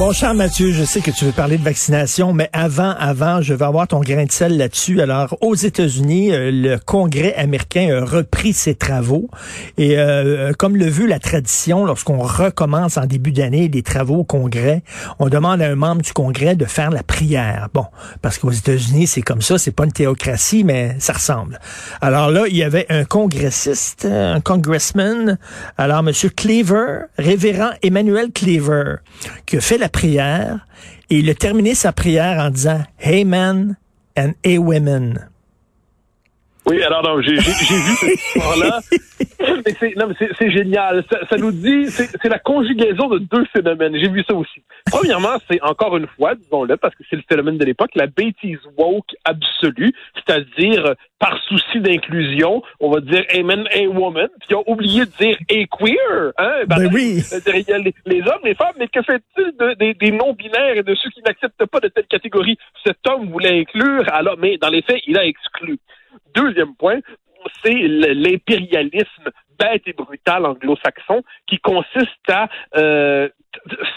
Bon, cher Mathieu, je sais que tu veux parler de vaccination, mais avant, avant, je veux avoir ton grain de sel là-dessus. Alors, aux États-Unis, euh, le Congrès américain a repris ses travaux. Et euh, comme le veut la tradition, lorsqu'on recommence en début d'année des travaux au Congrès, on demande à un membre du Congrès de faire la prière. Bon, parce qu'aux États-Unis, c'est comme ça, c'est pas une théocratie, mais ça ressemble. Alors là, il y avait un congressiste, un congressman, alors Monsieur Cleaver, révérend Emmanuel Cleaver, qui a fait la prière et il a terminé sa prière en disant Hey men and hey women. Oui, alors non, j'ai vu cette histoire-là. mais c'est génial. Ça, ça, nous dit, c'est la conjugaison de deux phénomènes. J'ai vu ça aussi. Premièrement, c'est encore une fois, disons-le, parce que c'est le phénomène de l'époque, la bêtise woke absolue, c'est-à-dire par souci d'inclusion, on va dire amen, a woman, puis ont oublié de dire a queer. Hein? Ben, ben oui. Il y a les, hommes, les femmes, mais que fait-il de, des, des non-binaires et de ceux qui n'acceptent pas de telle catégorie? Cet homme voulait inclure, alors, mais dans les faits, il a exclu. Deuxième point, c'est l'impérialisme bête et brutal anglo-saxon qui consiste à euh,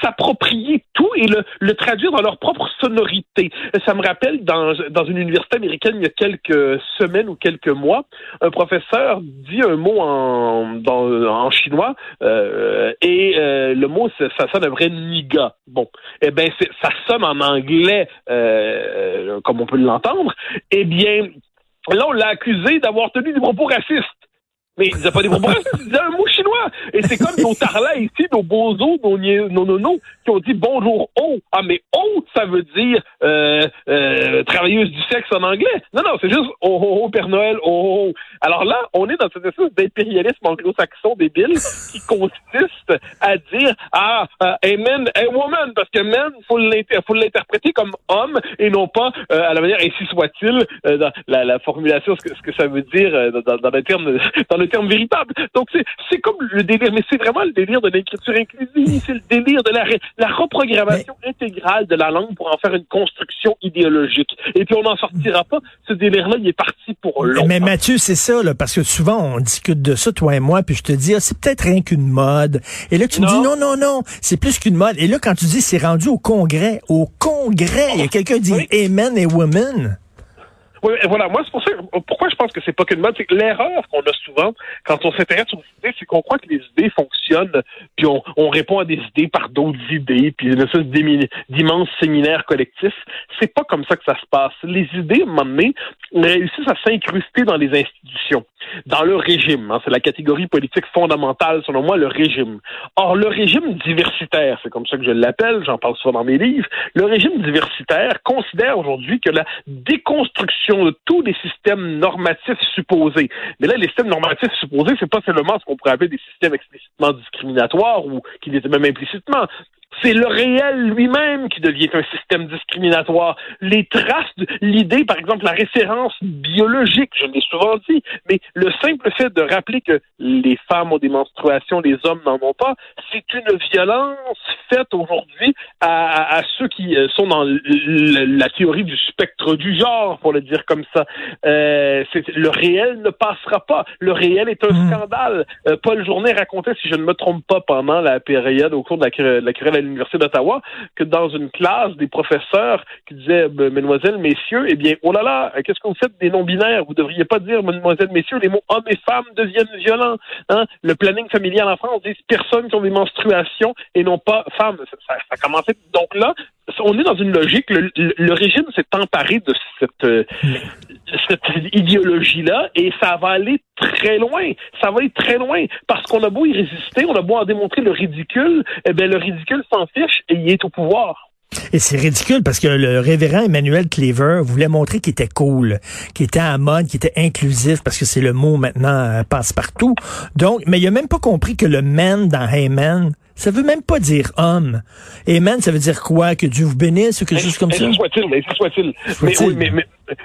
s'approprier tout et le, traduire dans leur propre sonorité. Ça me rappelle dans, une université américaine il y a quelques semaines ou quelques mois, un professeur dit un mot en, chinois euh, et euh, le mot ça, sonne un vrai niga. Bon, eh ben ça sonne en anglais euh, comme on peut l'entendre. Eh bien Là, on l'a accusé d'avoir tenu des propos racistes. Mais il disait pas des racistes, il disait un mot chinois. Et c'est comme nos tarlas ici, nos bozos, nos, nos nonos, qui ont dit bonjour oh. Ah, mais oh, ça veut dire euh, euh, travailleuse du sexe en anglais. Non, non, c'est juste oh, oh, oh, Père Noël, oh, oh. Alors là, on est dans cette espèce d'impérialisme anglo-saxon débile qui consiste à dire ah, uh, amen, a woman, parce que man, faut l'interpréter comme homme et non pas euh, à la manière ainsi soit-il euh, dans la, la, formulation, ce que, ce que ça veut dire euh, dans, dans, le terme dans le terme véritable. Donc c'est comme le délire, mais c'est vraiment le délire de l'écriture inclusive, c'est le délire de la la reprogrammation intégrale de la langue pour en faire une construction idéologique. Et puis on n'en sortira pas. Ce délire-là, il est parti pour longtemps. Mais Mathieu, c'est ça, là, parce que souvent on discute de ça, toi et moi, puis je te dis, ah, c'est peut-être rien qu'une mode. Et là, tu me dis, non, non, non, c'est plus qu'une mode. Et là, quand tu dis, c'est rendu au Congrès, au Congrès, il y a quelqu'un qui dit, Amen et Women. Oui, voilà. Moi, c'est pour ça. Pourquoi je pense que c'est pas qu'une mode, c'est que l'erreur qu'on a souvent quand on s'intéresse aux idées, c'est qu'on croit que les idées fonctionnent, puis on, on répond à des idées par d'autres idées, puis une espèce d'immense séminaire collectif. C'est pas comme ça que ça se passe. Les idées, à un moment donné, réussissent à s'incruster dans les institutions, dans le régime. Hein. C'est la catégorie politique fondamentale, selon moi, le régime. Or, le régime diversitaire, c'est comme ça que je l'appelle, j'en parle souvent dans mes livres, le régime diversitaire considère aujourd'hui que la déconstruction de tous les systèmes normatifs supposés. Mais là, les systèmes normatifs supposés, c'est pas seulement ce qu'on pourrait appeler des systèmes explicitement discriminatoires ou qui l'étaient même implicitement c'est le réel lui-même qui devient un système discriminatoire. Les traces, de, l'idée, par exemple, la référence biologique, je l'ai souvent dit, mais le simple fait de rappeler que les femmes ont des menstruations, les hommes n'en ont pas, c'est une violence faite aujourd'hui à, ceux qui euh, sont dans la théorie du spectre du genre, pour le dire comme ça. Euh, le réel ne passera pas. Le réel est un mmh. scandale. Euh, Paul Journet racontait, si je ne me trompe pas, pendant la période au cours de la, de la querelle l'Université d'Ottawa que dans une classe, des professeurs qui disaient, ben, mesdemoiselles, messieurs, eh bien, oh là là, qu'est-ce que vous faites des non-binaires? Vous devriez pas dire, mesdemoiselles, messieurs, les mots hommes et femmes deviennent violents. Hein? Le planning familial en France dit personnes qui ont des menstruations et non pas femmes. Ça, ça, a commencé. Donc là, on est dans une logique. Le, régime s'est emparé de cette, euh, cette idéologie-là et ça va aller très loin. Ça va aller très loin parce qu'on a beau y résister, on a beau en démontrer le ridicule, eh bien le ridicule s'en fiche et il est au pouvoir. Et c'est ridicule parce que le révérend Emmanuel Cleaver voulait montrer qu'il était cool, qu'il était à mode, qu'il était inclusif parce que c'est le mot maintenant euh, passe partout. Donc, mais il a même pas compris que le man dans Hey Man, ça veut même pas dire homme. Amen, ça veut dire quoi? Que Dieu vous bénisse ou quelque chose comme ça? soit-il, mais soit-il.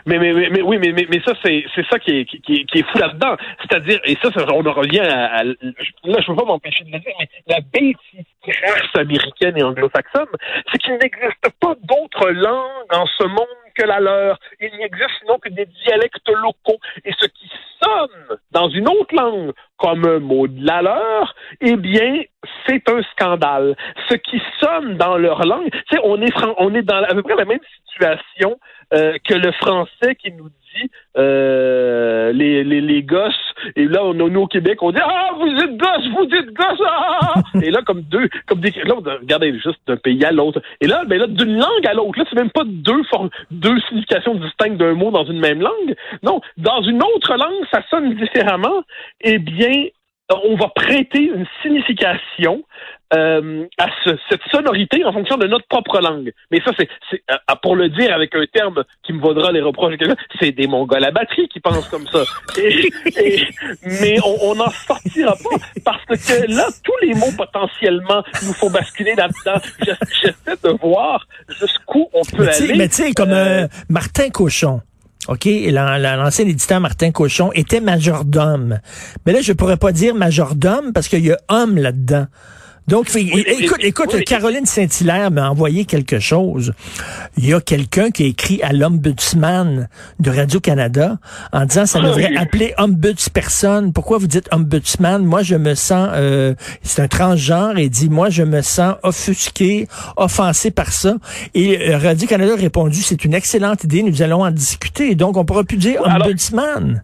Mais, mais, mais, mais, oui, mais, mais, ça, c'est, c'est ça qui est, qui, qui est fou là-dedans. C'est-à-dire, et ça, on en revient à, là, je peux pas m'empêcher de le dire, mais la bêtise américaine et anglo-saxonne, c'est qu'il n'existe pas d'autres langues en ce monde que la leur. Il n'y existe sinon que des dialectes locaux. Et ce qui sonne dans une autre langue comme un mot de la leur, eh bien, c'est un scandale. Ce qui sonne dans leur langue, tu sais, on est, on est dans à peu près la même situation euh, que le français qui nous dit euh, les, les, les gosses. Et là, on, nous au Québec, on dit Ah, vous êtes gosses, vous êtes gosses! Ah! et là, comme deux, comme des. Là, regardez, juste d'un pays à l'autre. Et là, ben là, d'une langue à l'autre, là, c'est même pas deux formes, deux significations distinctes d'un mot dans une même langue. Non, dans une autre langue, ça sonne différemment. Eh bien, on va prêter une signification euh, à cette sonorité en fonction de notre propre langue. Mais ça, c'est, euh, pour le dire avec un terme qui me vaudra les reproches, c'est des Mongols à batterie qui pensent comme ça. mais on n'en sortira pas parce que là, tous les mots potentiellement nous font basculer là-dedans. J'essaie de voir jusqu'où on peut aller. Mais tu sais, comme euh, Martin Cochon. OK, l'ancien éditeur Martin Cochon était majordome. Mais là, je pourrais pas dire majordome parce qu'il y a homme là-dedans. Donc, écoute, écoute, Caroline Saint-Hilaire m'a envoyé quelque chose. Il y a quelqu'un qui a écrit à l'ombudsman de Radio-Canada en disant ça devrait appeler ombudsperson. Pourquoi vous dites ombudsman? Moi, je me sens, euh, c'est un transgenre et dit, moi, je me sens offusqué, offensé par ça. Et euh, Radio-Canada a répondu, c'est une excellente idée, nous allons en discuter. Donc, on pourra plus dire ombudsman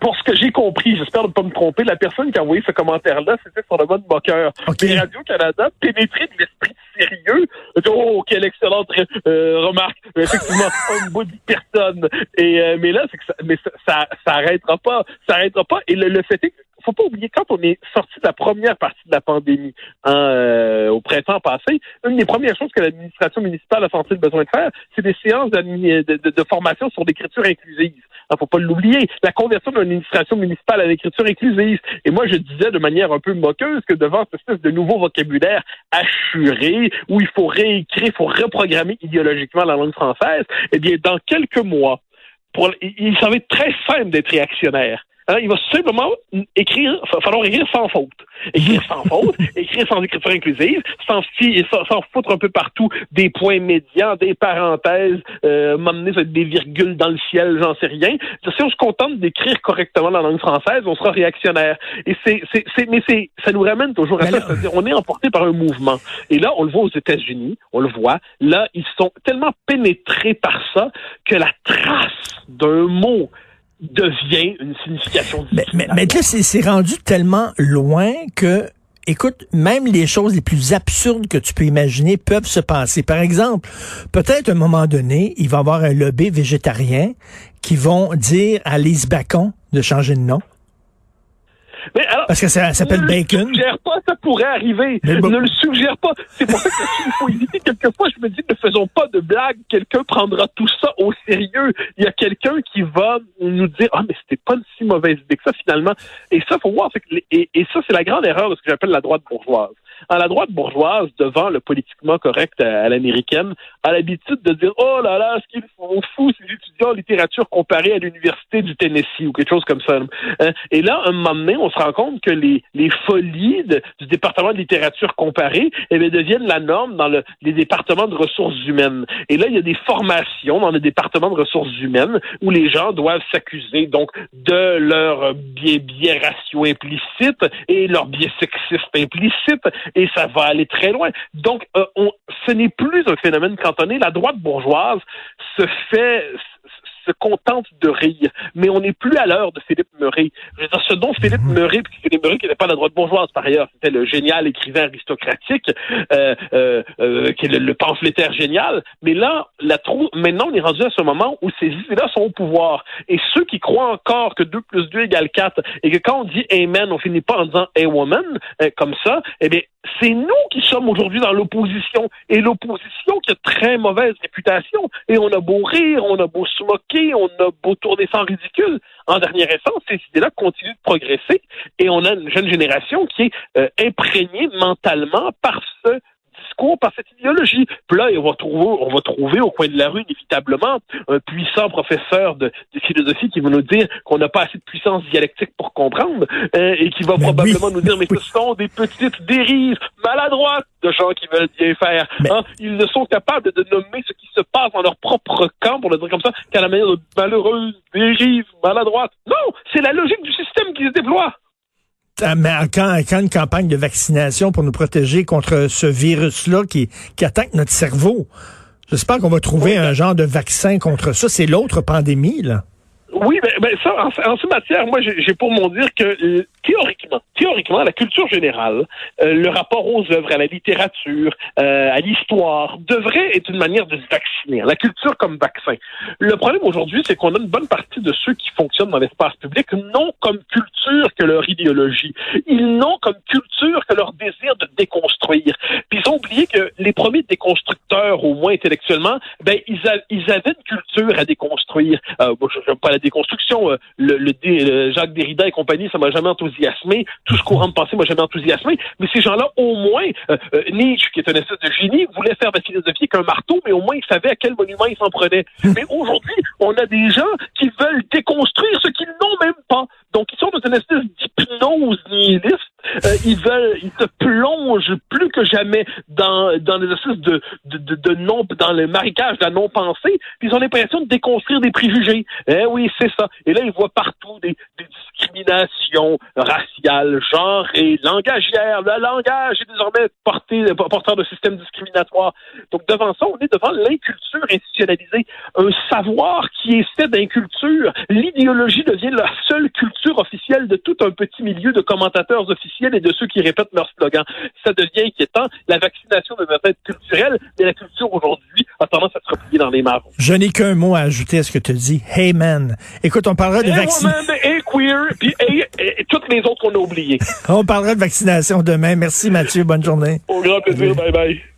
pour ce que j'ai compris, j'espère ne pas me tromper, la personne qui a envoyé ce commentaire-là, c'était sur le mode moqueur. Radio-Canada, pénétré de l'esprit sérieux, oh, quelle excellente euh, remarque. Effectivement, un bout de personne. Et, euh, mais là, c'est que ça, mais ça, ça, ça arrêtera pas. Ça arrêtera pas. Et le, le fait est que faut pas oublier, quand on est sorti de la première partie de la pandémie hein, euh, au printemps passé, une des premières choses que l'administration municipale a senti le besoin de faire, c'est des séances de, de, de, formation sur l'écriture inclusive. Il hein, faut pas l'oublier. La conversion d'une administration municipale à l'écriture inclusive. Et moi, je disais de manière un peu moqueuse que devant cette espèce de nouveau vocabulaire assuré, où il faut réécrire, il faut reprogrammer idéologiquement la langue française, eh bien, dans quelques mois, pour, il, être très simple d'être réactionnaire. Hein, il va simplement écrire, falloir écrire sans faute. Écrire sans faute, écrire sans écriture inclusive, sans, sans, foutre un peu partout des points médians, des parenthèses, euh, m'amener des virgules dans le ciel, j'en sais rien. Si on se contente d'écrire correctement la langue française, on sera réactionnaire. Et c'est, c'est, c'est, mais c'est, ça nous ramène toujours à ça. C'est-à-dire, on est emporté par un mouvement. Et là, on le voit aux États-Unis, on le voit. Là, ils sont tellement pénétrés par ça que la trace d'un mot devient une signification mais, mais, mais, là, c'est rendu tellement loin que écoute, même les choses les plus absurdes que tu peux imaginer peuvent se passer. Par exemple, peut-être à un moment donné, il va y avoir un lobby végétarien qui vont dire à Lise Bacon de changer de nom. Parce que ça s'appelle bacon. Ne le suggère pas, ça pourrait arriver. Ne le suggère pas. C'est pour ça qu'il faut éviter. Quelquefois, je me dis, ne faisons pas de blagues. Quelqu'un prendra tout ça au sérieux. Il y a quelqu'un qui va nous dire, ah, mais c'était pas une si mauvaise idée que ça, finalement. Et ça, faut voir. Et, et ça, c'est la grande erreur de ce que j'appelle la droite bourgeoise à la droite bourgeoise, devant le politiquement correct à, l'américaine, a l'habitude de dire Oh là là, ce qu'ils font fou, ces étudiants en littérature comparée à l'université du Tennessee ou quelque chose comme ça. Hein? Et là, un moment donné, on se rend compte que les, folies du département de littérature comparée eh bien, deviennent la norme dans le, les départements de ressources humaines. Et là, il y a des formations dans les départements de ressources humaines où les gens doivent s'accuser donc de leur biais, biais ratio implicite et leur biais sexiste implicite et ça va aller très loin. Donc, euh, ce n'est plus un phénomène cantonné. La droite bourgeoise se fait se contente de rire. Mais on n'est plus à l'heure de Philippe Murray. Je veux dire, ce dont Philippe mhm. Murray, puis Philippe Murray qui n'était pas la droite bourgeoise par ailleurs, c'était le génial écrivain aristocratique, euh, euh, euh, qui est le, le, pamphlétaire génial. Mais là, la trou maintenant, on est rendu à ce moment où ces idées-là sont au pouvoir. Et ceux qui croient encore que 2 plus 2 égale 4 et que quand on dit Amen, on finit pas en disant A woman, euh, comme ça, eh bien, c'est nous qui sommes aujourd'hui dans l'opposition. Et l'opposition qui a très mauvaise réputation. Et on a beau rire, on a beau se moquer, on a beau tourner sans ridicule. En dernière essence, ces idées-là continuent de progresser. Et on a une jeune génération qui est euh, imprégnée mentalement par ce discours, par cette idéologie. Puis là, on va trouver, on va trouver au coin de la rue, inévitablement, un puissant professeur de, philosophie qui va nous dire qu'on n'a pas assez de puissance dialectique pour comprendre euh, et qui va probablement nous dire mais ce sont des petites dérives maladroites de gens qui veulent bien faire. Hein? Ils ne sont capables de nommer ce qui se passe dans leur propre camp, pour le dire comme ça, qu'à la manière de malheureuses dérives maladroites. Non, c'est la logique du système qui se déploie. Mais quand, quand une campagne de vaccination pour nous protéger contre ce virus-là qui, qui attaque notre cerveau, j'espère qu'on va trouver un genre de vaccin contre ça. C'est l'autre pandémie, là. Oui, ben, ben ça, en, en, ce matière, moi, j'ai pour mon dire que théoriquement, théoriquement, la culture générale, euh, le rapport aux œuvres, à la littérature, euh, à l'histoire, devrait être une manière de se vacciner. La culture comme vaccin. Le problème aujourd'hui, c'est qu'on a une bonne partie de ceux qui fonctionnent dans l'espace public non comme culture que leur idéologie. Ils n'ont comme culture que leur désir de déconstruire. Puis ils ont oublié que les premiers déconstructeurs, au moins intellectuellement, ben ils, avaient une culture à déconstruire. Euh, bon, je pas la déconstruction. Euh, le, le, Jacques Derrida et compagnie, ça m'a jamais enthousiasmé. Tout ce courant de pensée m'a jamais enthousiasmé. Mais ces gens-là, au moins, euh, euh, Nietzsche, qui est un espèce de génie, voulait faire de la philosophie qu'un marteau, mais au moins il savait à quel monument il s'en prenait. Mais aujourd'hui, on a des gens qui veulent déconstruire ce qu'ils n'ont même pas. Donc, ils sont dans une espèce d'hypnose nihiliste. Euh, ils veulent, ils se plongent plus que jamais dans, dans espèces de, de, de, de non, dans le marécage de la non-pensée. Puis ils ont l'impression de déconstruire des préjugés. Eh oui, c'est ça. Et là, ils voient partout des, des discriminations raciales, genrées, langagières. Le langage est désormais porté, porteur de systèmes discriminatoires. Donc, devant ça, on est devant l'inculture institutionnalisée. Un savoir qui est fait d'inculture. L'idéologie devient la seule culture officielle de tout un petit milieu de commentateurs officiels et de ceux qui répètent leur slogan. Ça devient inquiétant. La vaccination devrait être culturelle, mais la culture aujourd'hui a tendance à se replier dans les mares. Je n'ai qu'un mot à ajouter à ce que tu dis. Hey man. Écoute, on parlera de vaccination. Hey queer, puis et, toutes les autres qu'on a oubliées. on parlera de vaccination demain. Merci Mathieu. Bonne journée. Au grand plaisir. Bye bye.